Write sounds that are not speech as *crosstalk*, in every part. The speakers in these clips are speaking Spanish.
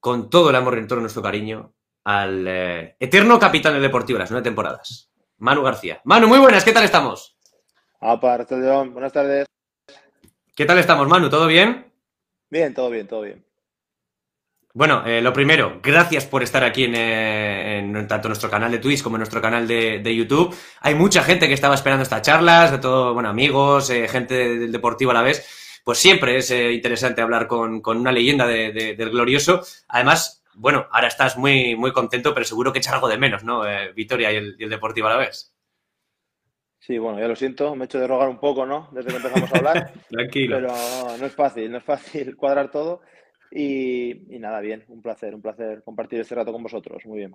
con todo el amor y todo nuestro cariño al eh, eterno capitán del Deportivo las nueve temporadas, Manu García. Manu, muy buenas, ¿qué tal estamos? Aparte, León, buenas tardes. ¿Qué tal estamos, Manu? ¿Todo bien? Bien, todo bien, todo bien. Bueno, eh, lo primero, gracias por estar aquí eh, en, tanto nuestro canal de Twitch como en nuestro canal de, YouTube. Hay mucha gente que estaba esperando estas charlas, de todo, bueno, amigos, gente del Deportivo a la vez pues siempre es eh, interesante hablar con, una leyenda del glorioso. Además, bueno, ahora estás muy, muy contento, pero seguro que echas algo de menos, ¿no? Eh, Vitoria y el, Deportivo a la vez. Sí, bueno, ya lo siento, me he hecho de rogar un poco, ¿no? Desde que empezamos a hablar. *laughs* Tranquilo. Pero no es fácil, no es fácil cuadrar todo. Y, nada, bien, un placer, un placer compartir este rato con vosotros. Muy bien.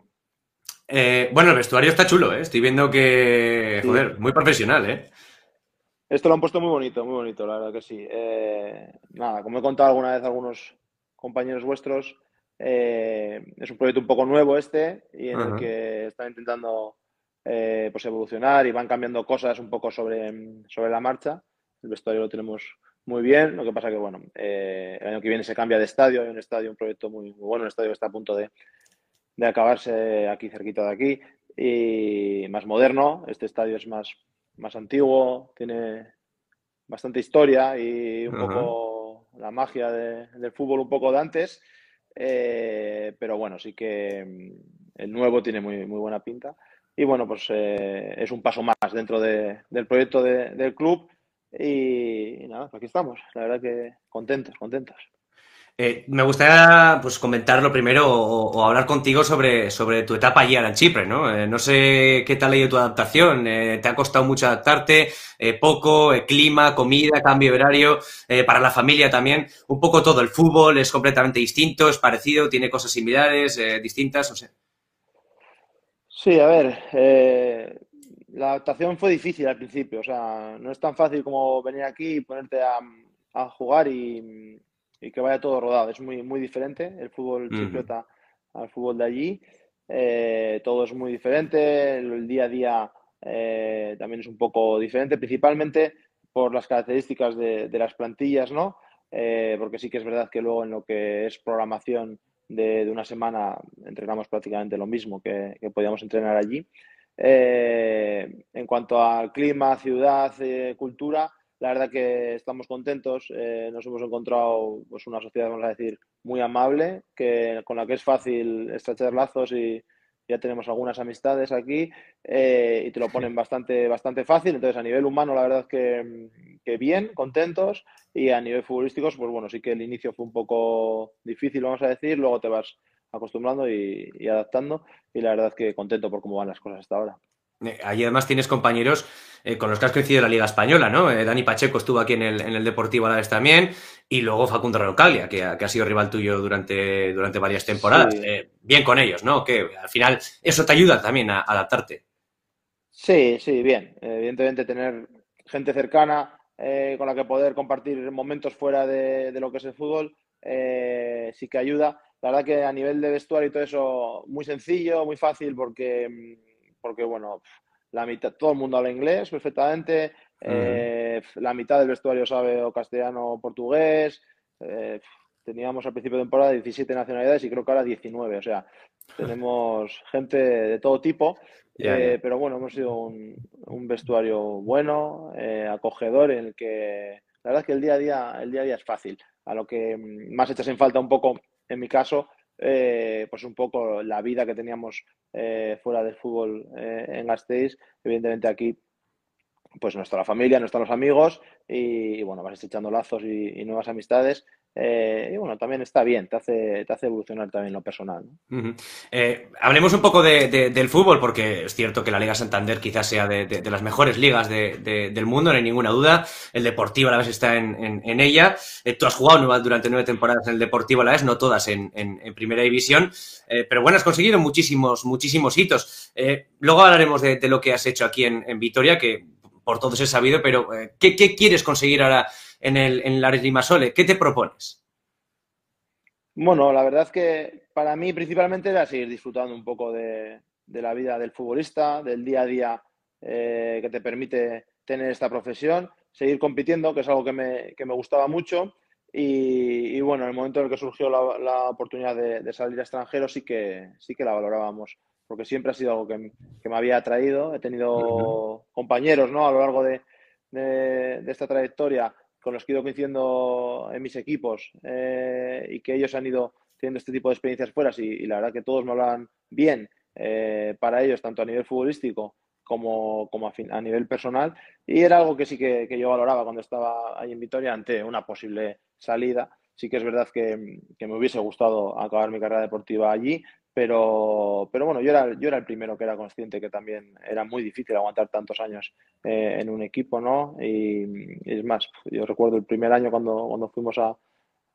Eh, bueno, el vestuario está chulo, ¿eh? Estoy viendo que, joder, muy profesional, ¿eh? Esto lo han puesto muy bonito, muy bonito, la verdad que sí. Eh, nada, como he contado alguna vez a algunos compañeros vuestros, eh, es un proyecto un poco nuevo este y en el que están intentando eh, pues evolucionar y van cambiando cosas un poco sobre, sobre la marcha. El vestuario lo tenemos muy bien, lo que pasa que, bueno, el año que viene se cambia de estadio, hay un estadio, un proyecto muy, muy bueno, un estadio que está a punto de, de acabarse aquí cerquita de aquí y más moderno. Este estadio es más más antiguo, tiene bastante historia y un poco la magia del fútbol un poco de antes. Eh, pero bueno, sí que mm, el nuevo tiene muy, muy buena pinta. Y bueno, pues eh, es un paso más dentro del proyecto del club. Y, y, nada, aquí estamos. La verdad que contentos, contentos. Eh, me gustaría pues, comentar lo primero o, hablar contigo sobre, sobre tu etapa allí en Chipre, ¿no? Eh, no sé qué tal ha ido tu adaptación. Eh, ¿Te ha costado mucho adaptarte? ¿Poco? ¿Clima? ¿Comida? ¿Cambio de horario? para la familia también. Un poco todo. El fútbol es completamente distinto, es parecido, tiene cosas similares, distintas, no sé. Sí, a ver. la adaptación fue difícil al principio. O sea, no es tan fácil como venir aquí y ponerte a jugar y y que vaya todo rodado. Es muy, muy diferente el fútbol chipriota al fútbol de allí. Eh, todo es muy diferente, el día a día eh, también es un poco diferente, principalmente por las características de, las plantillas, ¿no? Eh, porque sí que es verdad que luego en lo que es programación de, una semana entrenamos prácticamente lo mismo que, que podíamos entrenar allí. en cuanto al clima, ciudad, cultura, la verdad que estamos contentos, eh, nos hemos encontrado pues, una sociedad, vamos a decir, muy amable, que, con la que es fácil estrechar lazos y ya tenemos algunas amistades aquí eh, y te lo ponen bastante, bastante fácil. Entonces, a nivel humano, la verdad que, que bien, contentos y a nivel futbolístico, pues bueno, sí que el inicio fue un poco difícil, vamos a decir, luego te vas acostumbrando y, y adaptando y la verdad que contento por cómo van las cosas hasta ahora. Eh, ahí además tienes compañeros eh, con los que has coincidido en la Liga Española, ¿no? Eh, Dani Pacheco estuvo aquí en el, en el Deportivo a la vez también, y luego Facundo Rocalia, que, ha sido rival tuyo durante, durante varias temporadas. bien con ellos, ¿no? Que al final eso te ayuda también a, adaptarte. Sí, sí, bien. Evidentemente tener gente cercana con la que poder compartir momentos fuera de, de lo que es el fútbol sí que ayuda. La verdad que a nivel de vestuario y todo eso, muy sencillo, muy fácil, porque mm, porque bueno, la mitad, todo el mundo habla inglés perfectamente, eh, la mitad del vestuario sabe o castellano o portugués, eh, teníamos al principio de temporada 17 nacionalidades y creo que ahora 19, o sea, *laughs* tenemos gente de todo tipo, eh, pero bueno, hemos sido un, un vestuario bueno, acogedor, en el que la verdad es que el día a día, el día a día es fácil, a lo que más echas en falta un poco, en mi caso, eh, pues un poco la vida que teníamos eh, fuera del fútbol eh, en Gasteiz. Evidentemente aquí pues no está la familia, no están los amigos y, bueno, vas echando lazos y nuevas amistades eh, y bueno, también está bien, te hace, te hace evolucionar también lo personal. Eh, hablemos un poco del fútbol, porque es cierto que la Liga Santander quizás sea de, las mejores ligas del mundo, no hay ninguna duda. El Deportivo a la vez está en, ella. Eh, tú has jugado durante nueve temporadas en el Deportivo a la vez, no todas en, Primera División, pero bueno, has conseguido muchísimos, muchísimos hitos. luego hablaremos de, lo que has hecho aquí en, Vitoria, que por todos he sabido, pero ¿qué, ¿qué quieres conseguir ahora? En, el, en la Rimasole. ¿Qué te propones? Bueno, la verdad es que para mí principalmente era seguir disfrutando un poco de, la vida del futbolista, del día a día eh, que te permite tener esta profesión, seguir compitiendo, que es algo que me, gustaba mucho, Y, bueno, en el momento en el que surgió la, oportunidad de, salir a extranjero sí que, sí que la valorábamos, porque siempre ha sido algo que, me había atraído. He tenido compañeros ¿no? a lo largo de, esta trayectoria con los que he ido coincidiendo en mis equipos eh, y que ellos han ido teniendo este tipo de experiencias fuera y, la verdad que todos me hablan bien eh, para ellos, tanto a nivel futbolístico como, como a, nivel personal. Y era algo que sí que, yo valoraba cuando estaba ahí en Vitoria ante una posible salida. Sí que es verdad que, me hubiese gustado acabar mi carrera deportiva allí, pero, pero bueno, yo era, yo era el primero que era consciente que también era muy difícil aguantar tantos años eh, en un equipo, ¿no? Y, es más, yo recuerdo el primer año cuando, cuando fuimos a,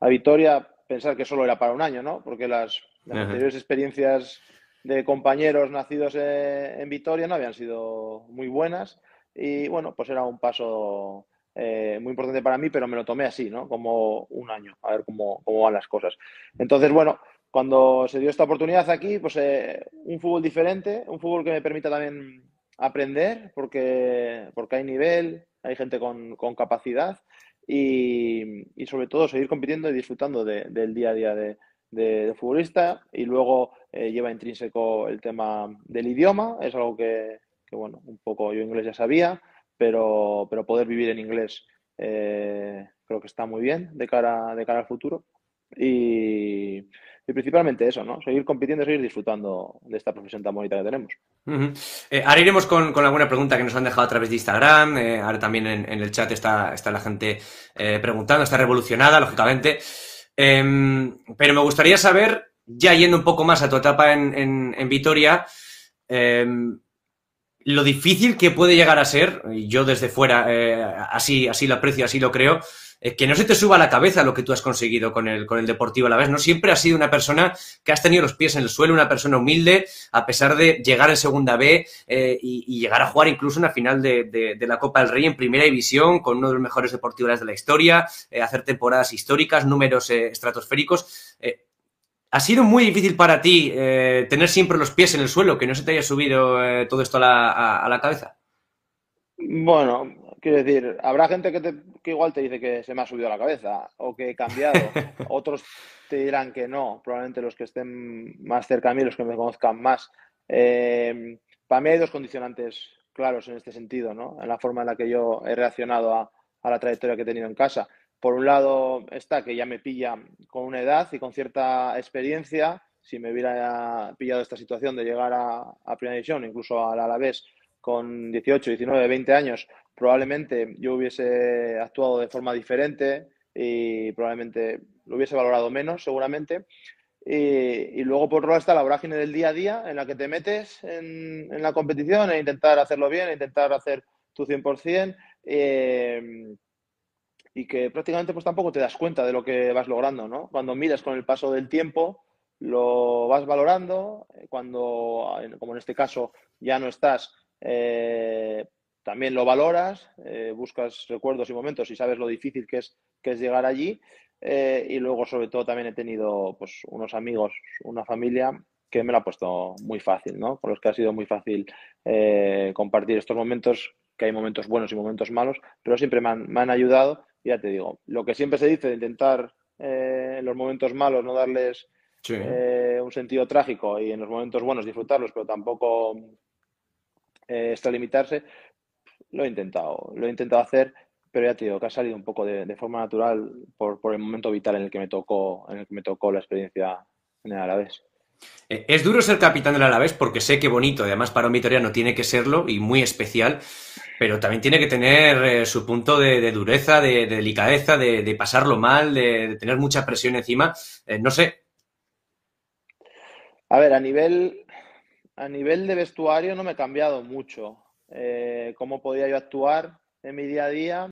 a Vitoria, pensar que solo era para un año, ¿no? Porque las, anteriores experiencias de compañeros nacidos en, Vitoria no habían sido muy buenas y bueno, pues era un paso eh, muy importante para mí, pero me lo tomé así, ¿no? Como un año, a ver cómo, cómo van las cosas. Entonces, bueno, cuando se dio esta oportunidad aquí, pues eh, un fútbol diferente, un fútbol que me permita también aprender, porque, porque hay nivel, hay gente con, con capacidad y, y, sobre todo seguir compitiendo y disfrutando del día a día de, de, futbolista y luego eh, lleva intrínseco el tema del idioma, es algo que, bueno, un poco yo inglés ya sabía, pero, pero poder vivir en inglés eh, creo que está muy bien de cara, de cara al futuro. Y, principalmente eso, ¿no? Seguir compitiendo, seguir disfrutando de esta profesión tan bonita que tenemos. Eh, ahora iremos con, alguna pregunta que nos han dejado a través de Instagram. ahora también en, el chat está, está la gente preguntando, está revolucionada, lógicamente. Em, pero me gustaría saber, ya yendo un poco más a tu etapa en, Vitoria, em, lo difícil que puede llegar a ser, y yo desde fuera eh, así, así lo aprecio, así lo creo, eh, que no se te suba a la cabeza lo que tú has conseguido con el, con el Deportivo a la vez. No siempre has sido una persona que has tenido los pies en el suelo, una persona humilde, a pesar de llegar en segunda B eh, y, llegar a jugar incluso una final de, la Copa del Rey en primera división con uno de los mejores deportivos de la historia, eh, hacer temporadas históricas, números estratosféricos. ¿Ha sido muy difícil para ti tener siempre los pies en el suelo, que no se te haya subido todo esto a la, a la cabeza? Bueno, quiero decir, habrá gente que, que, igual te dice que se me ha subido a la cabeza o que he cambiado. *laughs* Otros te dirán que no, probablemente los que estén más cerca de mí, los que me conozcan más. Eh, para mí hay dos condicionantes claros en este sentido, ¿no? En la forma en la que yo he reaccionado a, la trayectoria que he tenido en casa. Por un lado está que ya me pilla con una edad y con cierta experiencia. Si me hubiera pillado esta situación de llegar a, a Primera División, incluso al Alavés, con 18, 19, 20 años, probablemente yo hubiese actuado de forma diferente y probablemente lo hubiese valorado menos, seguramente. Y, luego, por otro lado, está la vorágine del día a día en la que te metes en, la competición e intentar hacerlo bien, e intentar hacer tu 100%. Eh, y que prácticamente pues tampoco te das cuenta de lo que vas logrando, ¿no? Cuando miras con el paso del tiempo, lo vas valorando, cuando, como en este caso, ya no estás, eh, también lo valoras, eh, buscas recuerdos y momentos y sabes lo difícil que es, que es llegar allí. Eh, y luego, sobre todo, también he tenido pues, unos amigos, una familia que me lo ha puesto muy fácil, ¿no? Con los que ha sido muy fácil compartir estos momentos, que hay momentos buenos y momentos malos, pero siempre me han, me han ayudado. Ya te digo, lo que siempre se dice de intentar en los momentos malos no darles un sentido trágico y en los momentos buenos disfrutarlos, pero tampoco eh, limitarse lo he intentado, lo he intentado hacer, pero ya te digo que ha salido un poco de, forma natural por, el momento vital en el que me tocó, en el que me tocó la experiencia en el Alavés. Eh, es duro ser capitán del Alavés porque sé que bonito, además para un vitoriano tiene que serlo y muy especial, pero también tiene que tener eh, su punto de, dureza, de, delicadeza, de, pasarlo mal, de, tener mucha presión encima. Eh, no sé. A ver, a nivel, a nivel de vestuario no me he cambiado mucho. Cómo podía yo actuar en mi día a día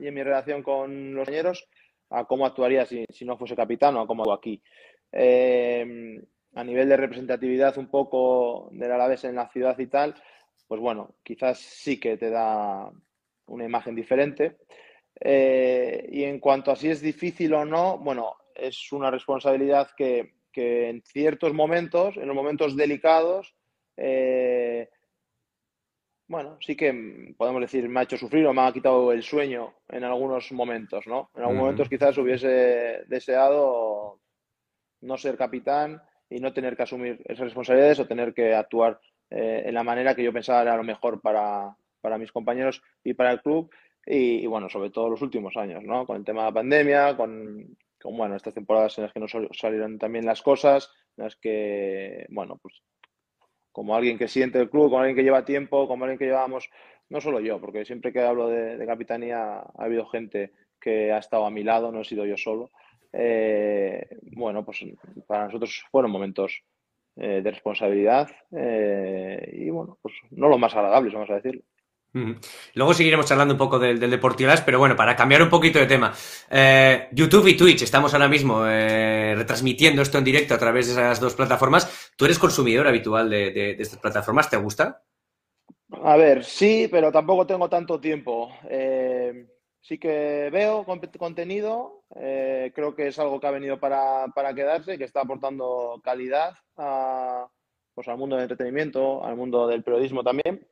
y en mi relación con los compañeros a cómo actuaría si, no fuese capitán o a cómo hago aquí. Eh, a nivel de representatividad un poco del Alavés en la ciudad y tal, pues bueno, quizás sí que te da una imagen diferente. Eh, y en cuanto a si es difícil o no, bueno, es una responsabilidad que, que en ciertos momentos, en los momentos delicados, eh, bueno, sí que podemos decir, me ha hecho sufrir o me ha quitado el sueño en algunos momentos, ¿no? En algunos momentos quizás hubiese deseado no ser capitán y no tener que asumir esas responsabilidades o tener que actuar eh, en la manera que yo pensaba era lo mejor para, mis compañeros y para el club. Y, bueno, sobre todo los últimos años, ¿no? Con el tema de la pandemia, con, con, bueno, estas temporadas en las que no salieron también las cosas, en las que, bueno, pues como alguien que siente el club, como alguien que lleva tiempo, como alguien que llevamos, no solo yo, porque siempre que hablo de, capitanía ha habido gente que ha estado a mi lado, no he sido yo solo. Eh, bueno, pues para nosotros fueron momentos eh, de responsabilidad eh, y bueno, pues no los más agradables, vamos a decirlo. Luego seguiremos charlando un poco del, del pero bueno, para cambiar un poquito de tema. Eh, YouTube y Twitch, estamos ahora mismo eh, retransmitiendo esto en directo a través de esas dos plataformas. ¿Tú eres consumidor habitual de, estas plataformas? ¿Te gusta? A ver, sí, pero tampoco tengo tanto tiempo. Eh, sí que veo contenido, creo que es algo que ha venido para, para quedarse, que está aportando calidad pues al mundo del entretenimiento, al mundo del periodismo también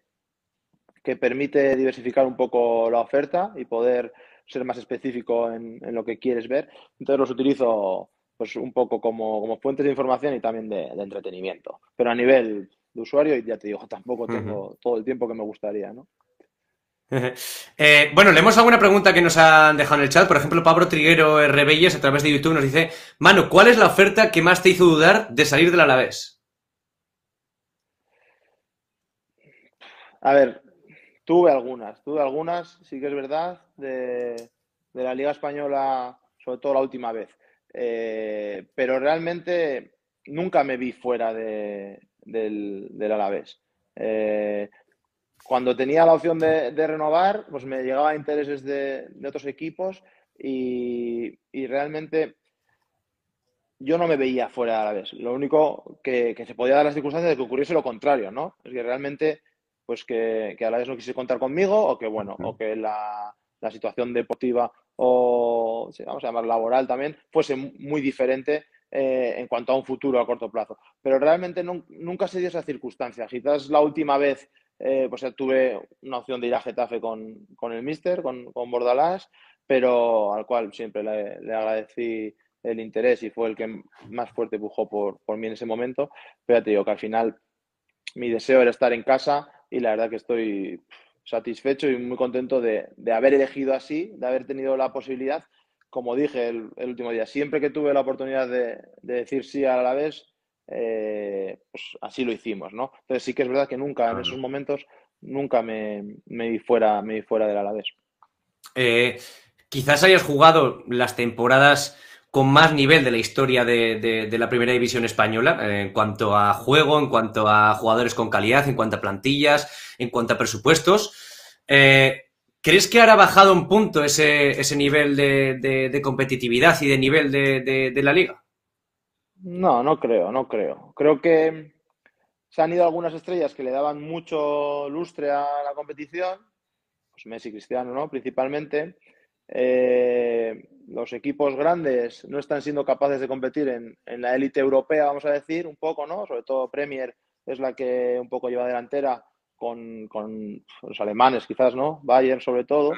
que permite diversificar un poco la oferta y poder ser más específico en, lo que quieres ver. Entonces los utilizo pues un poco como, fuentes de información y también de, entretenimiento. Pero a nivel de usuario, ya te digo, *laughs* tampoco tengo todo el tiempo que me gustaría, ¿no? *laughs* Eh, bueno, leemos alguna pregunta que nos han dejado en el chat. Por ejemplo, Pablo Triguero Rebelles a través de YouTube nos dice: Manu, ¿cuál es la oferta que más te hizo dudar de salir del Alavés? A ver, Tuve algunas, tuve algunas, sí que es verdad, de, la Liga Española, sobre todo la última vez. Eh, pero realmente nunca me vi fuera de, del, del, Alavés. Eh, cuando tenía la opción de, renovar, pues me llegaba intereses de, otros equipos y, realmente yo no me veía fuera del Alavés. Lo único que, que, se podía dar las circunstancias de que ocurriese lo contrario, ¿no? Es que realmente pues que, a la vez no quise contar conmigo o que, bueno, o que la, situación deportiva o, vamos a llamar laboral también, fuese muy diferente eh, en cuanto a un futuro a corto plazo. Pero realmente nunca se dio esa circunstancia. Quizás la última vez eh, pues tuve una opción de ir a Getafe con, el Mister, con, con, Bordalás, pero al cual siempre le, agradecí el interés y fue el que más fuerte empujó por, por mí en ese momento. Pero ya te digo que al final mi deseo era estar en casa y la verdad que estoy satisfecho y muy contento de, haber elegido así, de haber tenido la posibilidad. Como dije el, último día, siempre que tuve la oportunidad de, decir sí a la vez, eh, pues así lo hicimos, ¿no? Entonces sí que es verdad que nunca, en esos momentos, nunca me, me di fuera, me fuera del Alavés. Eh, quizás hayas jugado las temporadas con más nivel de la historia de, la primera división española eh, en cuanto a juego, en cuanto a jugadores con calidad, en cuanto a plantillas, en cuanto a presupuestos. Eh, ¿Crees que ahora ha bajado un punto ese, nivel de, competitividad y de nivel de, la liga? No, no creo, no creo. Creo que se han ido algunas estrellas que le daban mucho lustre a la competición, pues Messi Cristiano, ¿no? Principalmente. Eh, los equipos grandes no están siendo capaces de competir en, la élite europea, vamos a decir, un poco, ¿no? Sobre todo Premier es la que un poco lleva delantera con, los alemanes, quizás, ¿no? Bayern, sobre todo.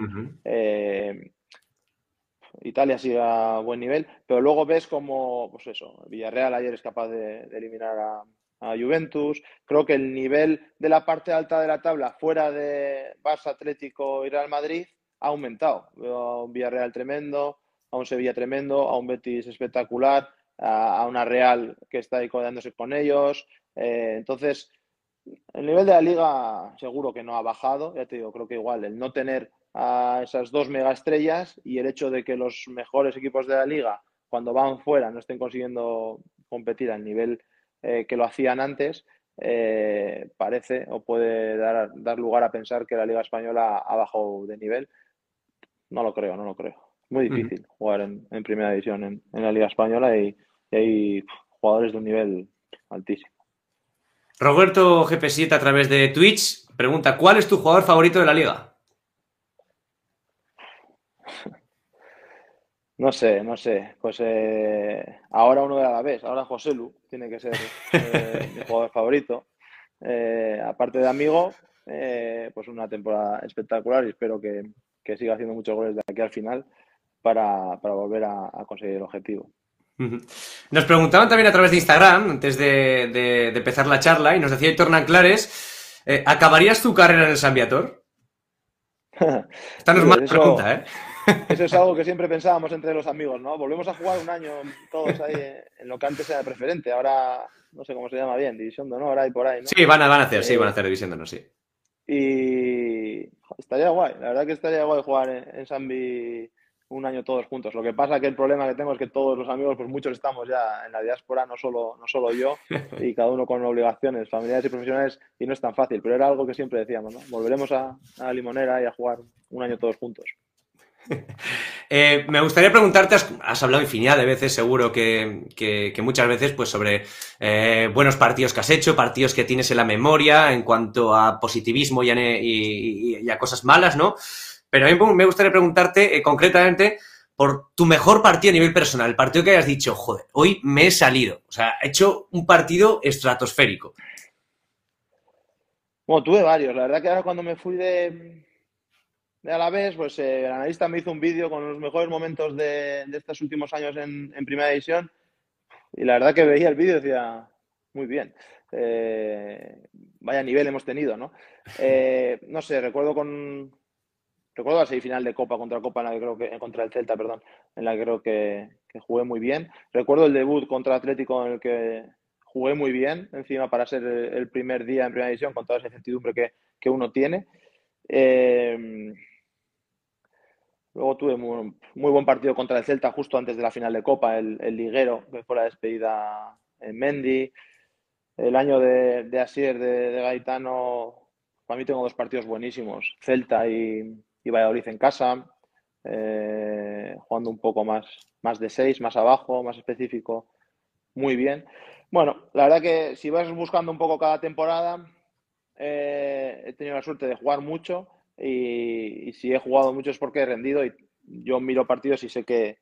Eh, Italia sigue a buen nivel, pero luego ves como, pues eso, Villarreal ayer es capaz de, eliminar a, Juventus. Creo que el nivel de la parte alta de la tabla, fuera de Barça, Atlético y Real Madrid, ha aumentado. Veo a un Villarreal tremendo, a un Sevilla tremendo, a un Betis espectacular, a, una Real que está ahí codeándose con ellos. Eh, entonces, el nivel de la liga seguro que no ha bajado, ya te digo, creo que igual el no tener a esas dos megaestrellas y el hecho de que los mejores equipos de la liga, cuando van fuera, no estén consiguiendo competir al nivel eh, que lo hacían antes, eh, parece o puede dar, dar lugar a pensar que la liga española ha bajado de nivel. No lo creo, no lo creo. Muy difícil jugar en, primera división en, la Liga Española y, hay jugadores de un nivel altísimo. Roberto GP7 a través de Twitch pregunta: ¿Cuál es tu jugador favorito de la liga? No sé, no sé. Pues eh, ahora uno de la vez, ahora José Lu tiene que ser eh, mi jugador favorito. Eh, aparte de amigo, eh, pues una temporada espectacular y espero que, siga haciendo muchos goles de aquí al final para, volver a, conseguir el objetivo. Nos preguntaban también a través de Instagram, antes de, empezar la charla, y nos decía Héctor Nanclares, eh, ¿acabarías tu carrera en el San Viator? *laughs* Esta no es mala pregunta, ¿eh? Eso es algo que siempre pensábamos entre los amigos, ¿no? Volvemos a jugar un año todos ahí en lo que antes era preferente, ahora no sé cómo se llama bien, División de Honor, ahí por ahí, ¿no? Sí, van a, van a hacer, sí, van a hacer División de Honor, sí. Y estaría guay, la verdad que estaría guay jugar en, en Sambi un año todos juntos. Lo que pasa que el problema que tengo es que todos los amigos, pues muchos estamos ya en la diáspora, no solo, no solo yo, *laughs* y cada uno con obligaciones familiares y profesionales, y no es tan fácil, pero era algo que siempre decíamos, ¿no? Volveremos a, a Limonera y a jugar un año todos juntos. Eh, me gustaría preguntarte, has, hablado infinidad de veces, seguro que, muchas veces, pues sobre eh, buenos partidos que has hecho, partidos que tienes en la memoria en cuanto a positivismo y a cosas malas, ¿no? Pero a mí me gustaría preguntarte eh, concretamente por tu mejor partido a nivel personal, el partido que hayas dicho, joder, hoy me he salido. O sea, he hecho un partido estratosférico. Bueno, tuve varios. La verdad que ahora cuando me fui de, de Alavés, pues eh, el analista me hizo un vídeo con los mejores momentos de, estos últimos años en, Primera División y la verdad que veía el vídeo y decía, muy bien. Eh, vaya nivel hemos tenido, ¿no? *laughs* no sé, recuerdo con, Recuerdo la semifinal de Copa contra Copa, en la que creo que, contra el Celta, perdón, en la que creo que, jugué muy bien. Recuerdo el debut contra Atlético en el que jugué muy bien, encima para ser el primer día en primera división, con toda esa incertidumbre que, uno tiene. Eh, luego tuve muy, buen partido contra el Celta justo antes de la final de Copa, el, liguero, que fue la despedida en Mendy. El año de, Asier, de, de Gaetano, para mí tengo dos partidos buenísimos, Celta y, y Valladolid en casa, eh, jugando un poco más, más de seis, más abajo, más específico, muy bien. Bueno, la verdad que si vas buscando un poco cada temporada, eh, he tenido la suerte de jugar mucho y, si he jugado mucho es porque he rendido y yo miro partidos y sé que,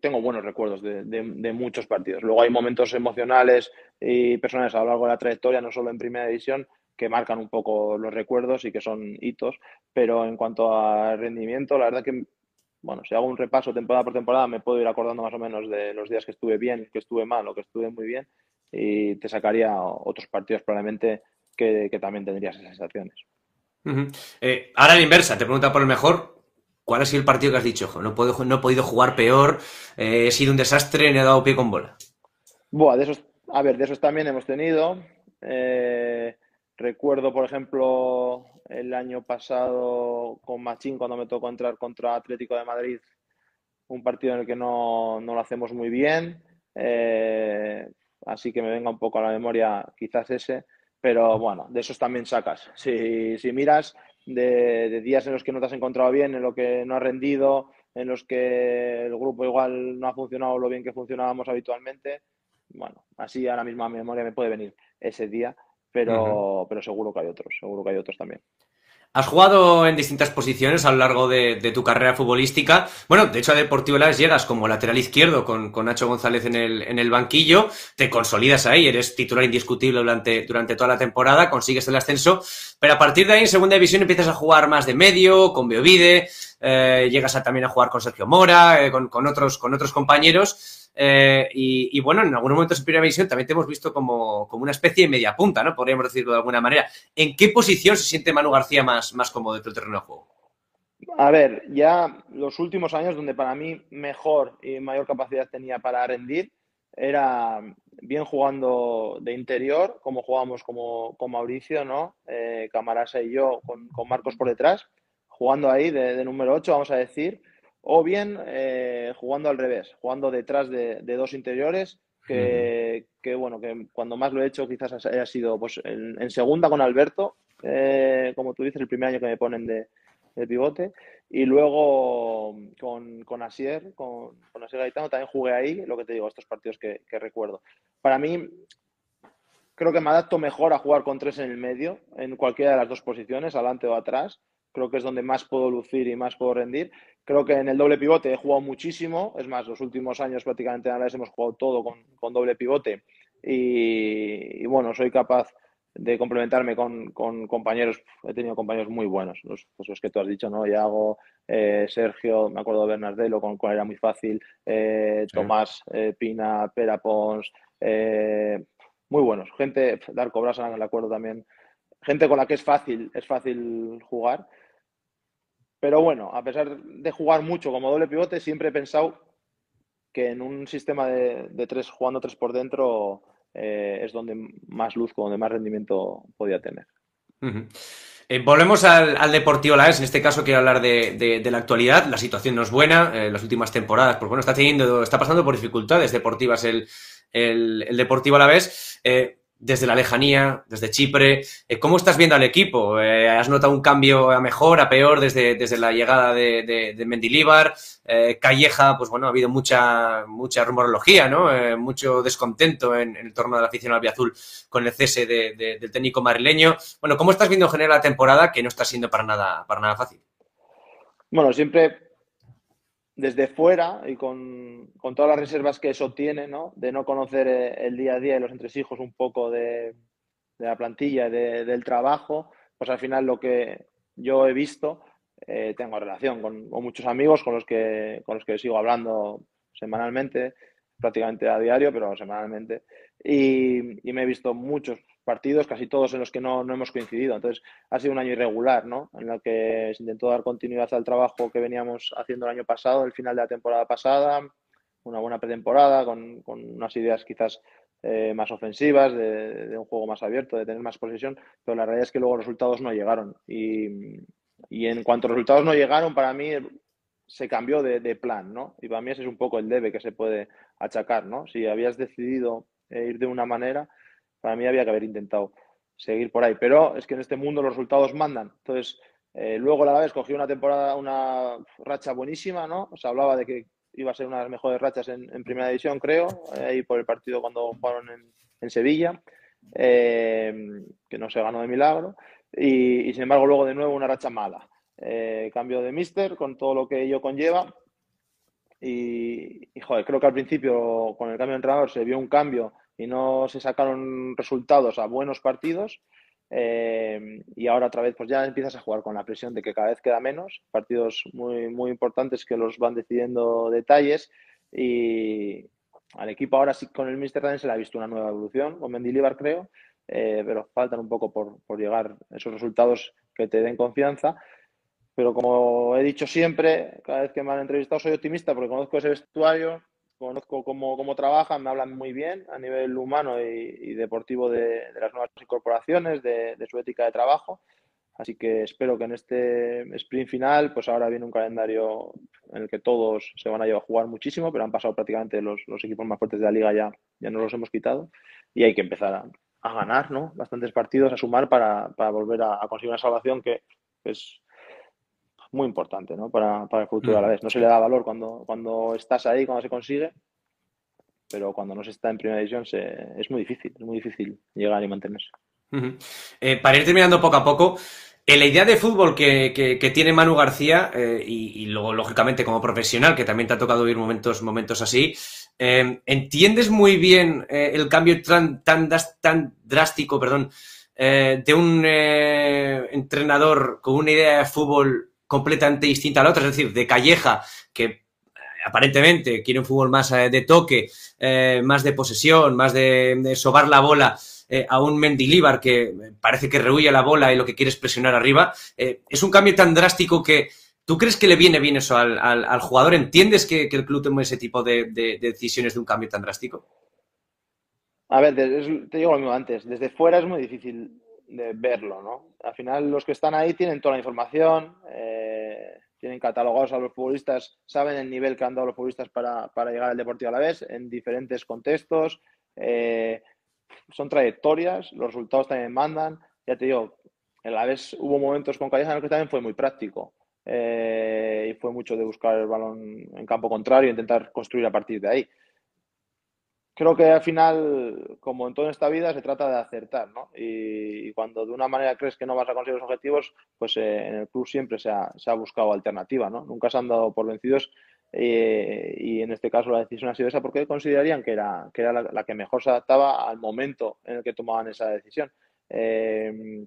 tengo buenos recuerdos de, de, muchos partidos. Luego hay momentos emocionales y personales a lo largo de la trayectoria, no solo en primera división, que marcan un poco los recuerdos y que son hitos, pero en cuanto a rendimiento, la verdad que, bueno, si hago un repaso temporada por temporada, me puedo ir acordando más o menos de los días que estuve bien, que estuve mal o que estuve muy bien, y te sacaría otros partidos probablemente que, también tendrías esas sensaciones. Eh, ahora la inversa, te pregunta por el mejor. ¿Cuál ha sido el partido que has dicho? No, puedo, no he podido jugar peor, eh, he sido un desastre, me he dado pie con bola. Buah, de esos, a ver, de esos también hemos tenido. Eh, Recuerdo, por ejemplo, el año pasado con Machín, cuando me tocó entrar contra Atlético de Madrid, un partido en el que no, lo hacemos muy bien. Así que me venga un poco a la memoria quizás ese. Pero bueno, de esos también sacas. Si, si miras de, días en los que no te has encontrado bien, en lo que no has rendido, en los que el grupo igual no ha funcionado lo bien que funcionábamos habitualmente, bueno, así a la misma memoria me puede venir ese día pero, pero seguro que hay otros, seguro que hay otros también. Has jugado en distintas posiciones a lo largo de, tu carrera futbolística. Bueno, de hecho a Deportivo Las llegas como lateral izquierdo con, Nacho González en el, banquillo, te consolidas ahí, eres titular indiscutible durante, toda la temporada, consigues el ascenso, pero a partir de ahí en segunda división empiezas a jugar más de medio, con Beovide, eh, llegas también a jugar con Sergio Mora, eh, con otros compañeros. Eh, y, bueno, en algunos momentos en primera división también te hemos visto como, una especie de media punta, ¿no? Podríamos decirlo de alguna manera. ¿En qué posición se siente Manu García más, más cómodo dentro del terreno de juego? A ver, ya los últimos años donde para mí mejor y mayor capacidad tenía para rendir era bien jugando de interior, como jugábamos como, con Mauricio, ¿no? Eh, Camarasa y yo con, Marcos por detrás, jugando ahí de, de número 8, vamos a decir, o bien eh, jugando al revés, jugando detrás de, dos interiores, que, bueno, que cuando más lo he hecho quizás haya sido pues, en, segunda con Alberto, eh, como tú dices, el primer año que me ponen de, pivote, y luego con, con Asier, con, con Asier Gaetano, también jugué ahí, lo que te digo, estos partidos que, que recuerdo. Para mí, creo que me adapto mejor a jugar con tres en el medio, en cualquiera de las dos posiciones, adelante o atrás, creo que es donde más puedo lucir y más puedo rendir. Creo que en el doble pivote he jugado muchísimo, es más, los últimos años prácticamente en hemos jugado todo con, doble pivote y, bueno, soy capaz de complementarme con, compañeros, he tenido compañeros muy buenos, los, pues los que tú has dicho, ¿no? Yago, eh, Sergio, me acuerdo de Bernardelo, con el cual era muy fácil, eh, Tomás, eh, Pina, Pera Pons, muy buenos. Gente, Darko Brasan, el acuerdo también, gente con la que es fácil, es fácil jugar. Pero bueno, a pesar de jugar mucho como doble pivote, siempre he pensado que en un sistema de, tres, jugando tres por dentro, eh, es donde más luz, donde más rendimiento podía tener. Eh, volvemos al, Deportivo La en este caso quiero hablar de, la actualidad. La situación no es buena en eh, las últimas temporadas, pues bueno, está teniendo, está pasando por dificultades deportivas el, el, Deportivo Alavés desde la lejanía, desde Chipre. Eh, ¿Cómo estás viendo al equipo? Eh, ¿Has notado un cambio a mejor, a peor desde, desde la llegada de, de, de Mendilíbar? Eh, Calleja, pues bueno, ha habido mucha, mucha rumorología, ¿no? mucho descontento en, el torno de la afición albiazul con el cese del técnico madrileño. Bueno, ¿cómo estás viendo en general la temporada que no está siendo para nada, para nada fácil? Bueno, siempre desde fuera y con, todas las reservas que eso tiene, ¿no? De no conocer eh, el día a día y los entresijos un poco de, la plantilla, de, del trabajo, pues al final lo que yo he visto, eh, tengo relación con, muchos amigos con los, que, con los que sigo hablando semanalmente, prácticamente a diario, pero semanalmente, y, y me he visto muchos partidos, casi todos en los que no, hemos coincidido. Entonces, ha sido un año irregular, ¿no? En el que se intentó dar continuidad al trabajo que veníamos haciendo el año pasado, el final de la temporada pasada, una buena pretemporada, con, unas ideas quizás eh, más ofensivas, de, un juego más abierto, de tener más posesión, pero la realidad es que luego resultados no llegaron. Y, en cuanto resultados no llegaron, para mí se cambió de, de, plan, ¿no? Y para mí ese es un poco el debe que se puede achacar, ¿no? Si habías decidido ir de una manera, para mí había que haber intentado seguir por ahí. Pero es que en este mundo los resultados mandan. Entonces, eh, luego la vez cogió una temporada, una racha buenísima, ¿no? Se hablaba de que iba a ser una de las mejores rachas en, primera división, creo, ahí por el partido cuando jugaron en, Sevilla, eh, que no se ganó de milagro. Y, sin embargo, luego de nuevo una racha mala. Eh, cambio de mister con todo lo que ello conlleva. Y, joder, creo que al principio con el cambio de entrenador se vio un cambio y no se sacaron resultados a buenos partidos. Eh, y ahora otra vez pues ya empiezas a jugar con la presión de que cada vez queda menos, partidos muy, muy importantes que los van decidiendo detalles y al equipo ahora sí con el Mister también se le ha visto una nueva evolución, con Mendilibar creo, eh, pero faltan un poco por, por llegar esos resultados que te den confianza. Pero como he dicho siempre, cada vez que me han entrevistado soy optimista porque conozco ese vestuario, conozco cómo, cómo, trabajan, me hablan muy bien a nivel humano y, deportivo de, las nuevas incorporaciones, de, su ética de trabajo. Así que espero que en este sprint final, pues ahora viene un calendario en el que todos se van a llevar a jugar muchísimo, pero han pasado prácticamente los, equipos más fuertes de la liga ya, ya nos los hemos quitado y hay que empezar a, ganar, ¿no? Bastantes partidos, a sumar para, volver a, a, conseguir una salvación que es muy importante ¿no? para, el futuro a la mm. vez. No se le da valor cuando, cuando estás ahí, cuando se consigue, pero cuando no se está en primera división es muy difícil, es muy difícil llegar y mantenerse. Eh, para ir terminando poco a poco, en la idea de fútbol que, tiene Manu García, eh, y, luego, lógicamente, como profesional, que también te ha tocado vivir momentos, momentos así, eh, ¿entiendes muy bien el cambio tan, tan, tan drástico perdón, de un entrenador con una idea de fútbol completamente distinta a la otra, es decir, de Calleja, que eh, aparentemente quiere un fútbol más eh, de toque, eh, más de posesión, más de, sobar la bola, a un Mendilíbar que parece que rehuye la bola y lo que quiere es presionar arriba. es un cambio tan drástico que ¿tú crees que le viene bien eso al, jugador? ¿Entiendes que, el club tome ese tipo de, decisiones de un cambio tan drástico? A ver, te digo lo mismo antes, desde fuera es muy difícil de verlo, ¿no? Al final los que están ahí tienen toda la información, eh, tienen catalogados a los futbolistas, saben el nivel que han dado los futbolistas para, llegar al Deportivo a la vez en diferentes contextos, eh, son trayectorias, los resultados también mandan, ya te digo, en la vez hubo momentos con Calleja en los que también fue muy práctico eh, y fue mucho de buscar el balón en campo contrario e intentar construir a partir de ahí creo que al final, como en toda esta vida, se trata de acertar, ¿no? Y, cuando de una manera crees que no vas a conseguir los objetivos, pues eh, en el club siempre se ha, buscado alternativa, ¿no? Nunca se han dado por vencidos eh, y en este caso la decisión ha sido esa porque considerarían que era, que era la, que mejor se adaptaba al momento en el que tomaban esa decisión. Eh,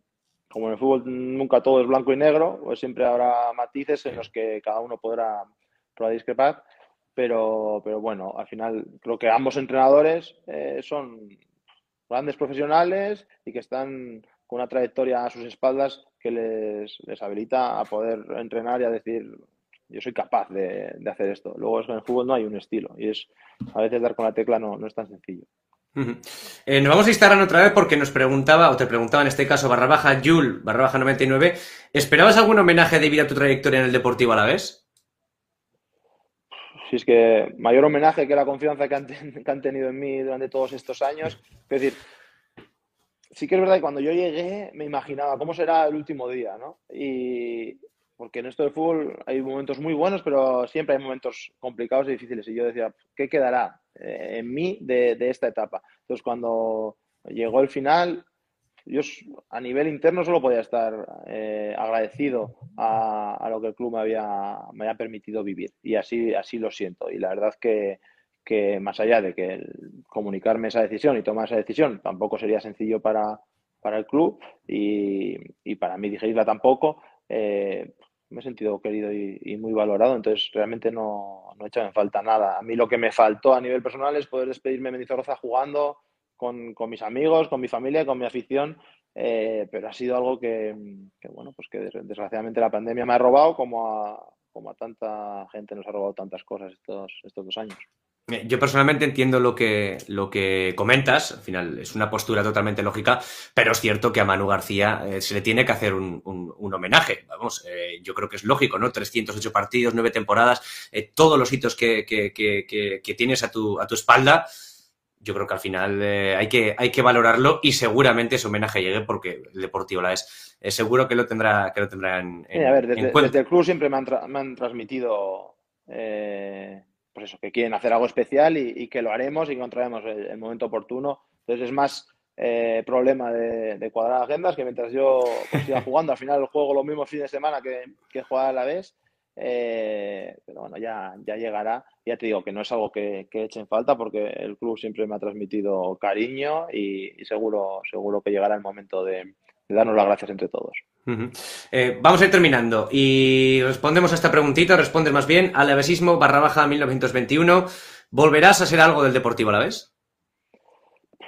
como en el fútbol nunca todo es blanco y negro, pues siempre habrá matices en los que cada uno podrá, podrá discrepar. Pero, pero bueno, al final creo que ambos entrenadores eh, son grandes profesionales y que están con una trayectoria a sus espaldas que les, les habilita a poder entrenar y a decir yo soy capaz de, de hacer esto. Luego en el fútbol no hay un estilo y es a veces dar con la tecla no, no es tan sencillo. Eh, nos vamos a Instagram otra vez porque nos preguntaba, o te preguntaba en este caso, barra baja Jul, barra baja 99, ¿esperabas algún homenaje debido a tu trayectoria en el Deportivo a la vez? Si es que mayor homenaje que la confianza que han, que han tenido en mí durante todos estos años. Es decir, sí que es verdad que cuando yo llegué me imaginaba cómo será el último día, ¿no? Y, porque en esto del fútbol hay momentos muy buenos, pero siempre hay momentos complicados y difíciles. Y yo decía, ¿qué quedará eh, en mí de, esta etapa? Entonces, cuando llegó el final, yo a nivel interno solo podía estar eh, agradecido a, lo que el club me había, me había permitido vivir. Y así, así lo siento. Y la verdad que, que más allá de que comunicarme esa decisión y tomar esa decisión tampoco sería sencillo para, para el club y, y para mí digerirla tampoco, eh, me he sentido querido y, muy valorado, entonces realmente no, no he echado en falta nada. A mí lo que me faltó a nivel personal es poder despedirme de Mendizorroza jugando con, con, mis amigos, con mi familia, con mi afición, eh, pero ha sido algo que, bueno, pues que desgraciadamente la pandemia me ha robado como a, como a tanta gente nos ha robado tantas cosas estos, estos dos años. Yo personalmente entiendo lo que, lo que comentas, al final es una postura totalmente lógica, pero es cierto que a Manu García eh, se le tiene que hacer un, un, homenaje. Vamos, eh, yo creo que es lógico, ¿no? 308 partidos, 9 temporadas, eh, todos los hitos que, que, que, que, tienes a tu, a tu espalda, yo creo que al final hay, que, hay que valorarlo y seguramente ese homenaje llegue porque el Deportivo la es. seguro que lo tendrá, que lo tendrá en, a ver, desde, desde, el club siempre me han, me han transmitido pues eso, que quieren hacer algo especial y, que lo haremos y encontraremos el, momento oportuno. Entonces es más eh, problema de, cuadrar agendas que mientras yo pues, siga jugando, al final juego los mismos fines de semana que, que jugar a la vez. Eh, pero bueno, ya, ya llegará. Ya te digo que no es algo que, que echen falta porque el club siempre me ha transmitido cariño y, y seguro, seguro que llegará el momento de, de darnos las gracias entre todos. eh, vamos a ir terminando y respondemos a esta preguntita, respondes más bien, alavesismo barra baja 1921, ¿volverás a ser algo del Deportivo a la vez?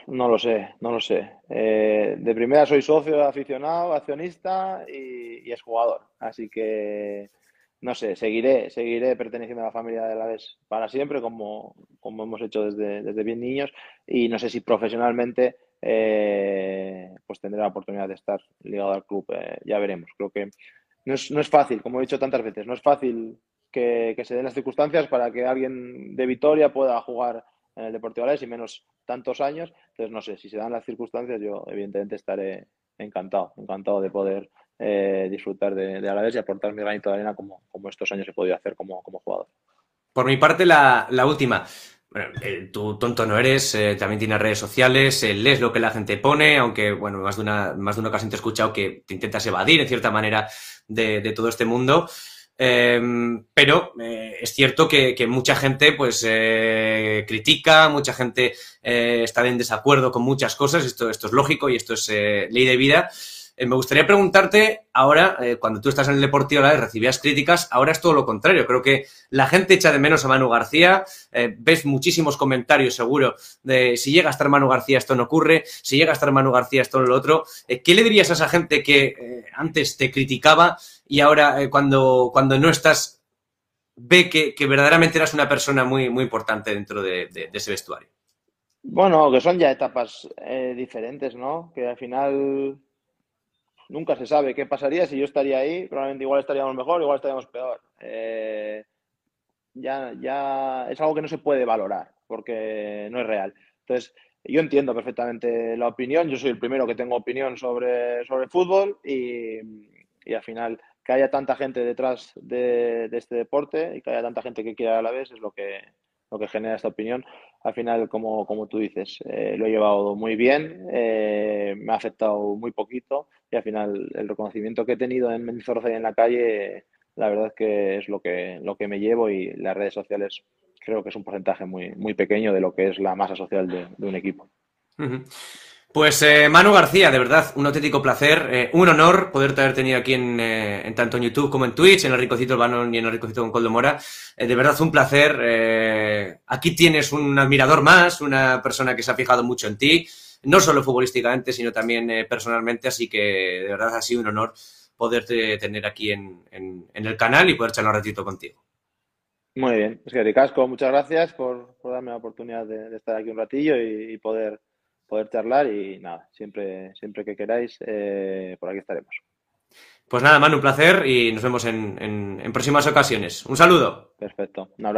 No lo sé, no lo sé. Eh, de primera soy socio, aficionado, accionista y, y es jugador, así que no sé, seguiré, seguiré perteneciendo a la familia de la para siempre, como, como hemos hecho desde, desde bien niños, y no sé si profesionalmente eh, pues tendré la oportunidad de estar ligado al club. Eh, ya veremos. Creo que no es, no es, fácil, como he dicho tantas veces, no es fácil que, que, se den las circunstancias para que alguien de Vitoria pueda jugar en el Deportivo Alavés y menos tantos años. Entonces, no sé, si se dan las circunstancias, yo evidentemente estaré encantado, encantado de poder eh, disfrutar de, de Alavés y aportar mi granito de arena como, como estos años he podido hacer como, como jugador. Por mi parte, la, la última. Bueno, eh, tú tonto no eres, eh, también tienes redes sociales, lees lo que la gente pone, aunque, bueno, más de una, más de una ocasión te he escuchado que te intentas evadir, en cierta manera, de, todo este mundo. Em, pero es cierto que, que, mucha gente, pues, critica, mucha gente está en desacuerdo con muchas cosas, esto, esto es lógico y esto es ley de vida. Eh, me gustaría preguntarte, ahora, eh, cuando tú estás en el Deportivo recibías críticas, ahora es todo lo contrario. Creo que la gente echa de menos a Manu García, eh, ves muchísimos comentarios seguro de si llega a estar Manu García esto no ocurre, si llega a estar Manu García esto no lo otro. ¿Qué le dirías a esa gente que antes te criticaba y ahora cuando, cuando no estás ve que, que, verdaderamente eras una persona muy, muy importante dentro de, de, de ese vestuario? Bueno, que son ya etapas diferentes, ¿no? Que al final nunca se sabe qué pasaría si yo estaría ahí. Probablemente igual estaríamos mejor, igual estaríamos peor. Eh, ya, ya es algo que no se puede valorar porque no es real. Entonces, yo entiendo perfectamente la opinión. Yo soy el primero que tengo opinión sobre, sobre fútbol y, y al final que haya tanta gente detrás de, de, este deporte y que haya tanta gente que quiera a la vez es lo que, lo que genera esta opinión. Al final, como, como tú dices, eh, lo he llevado muy bien, eh, me ha afectado muy poquito y al final el reconocimiento que he tenido en Mendizorroza y en la calle, la verdad es que es lo que, lo que me llevo y las redes sociales creo que es un porcentaje muy, muy pequeño de lo que es la masa social de, un equipo. Pues eh, Manu García, de verdad, un auténtico placer, eh, un honor poder haber tenido aquí en, eh, en, tanto en YouTube como en Twitch, en el Ricocito Urbano y en el Ricocito con Coldo Mora. De verdad, un placer. Aquí tienes un admirador más, una persona que se ha fijado mucho en ti, no solo futbolísticamente, sino también personalmente, así que de verdad ha sido un honor poderte tener aquí en, el canal y poder charlar un ratito contigo. Muy bien, es que Ricasco, muchas gracias por, darme la oportunidad de, estar aquí un ratillo y poder poder charlar y nada, siempre, siempre que queráis, eh, por aquí estaremos. Pues nada, Manu, un placer y nos vemos en, en, en próximas ocasiones. Un saludo. Perfecto. Un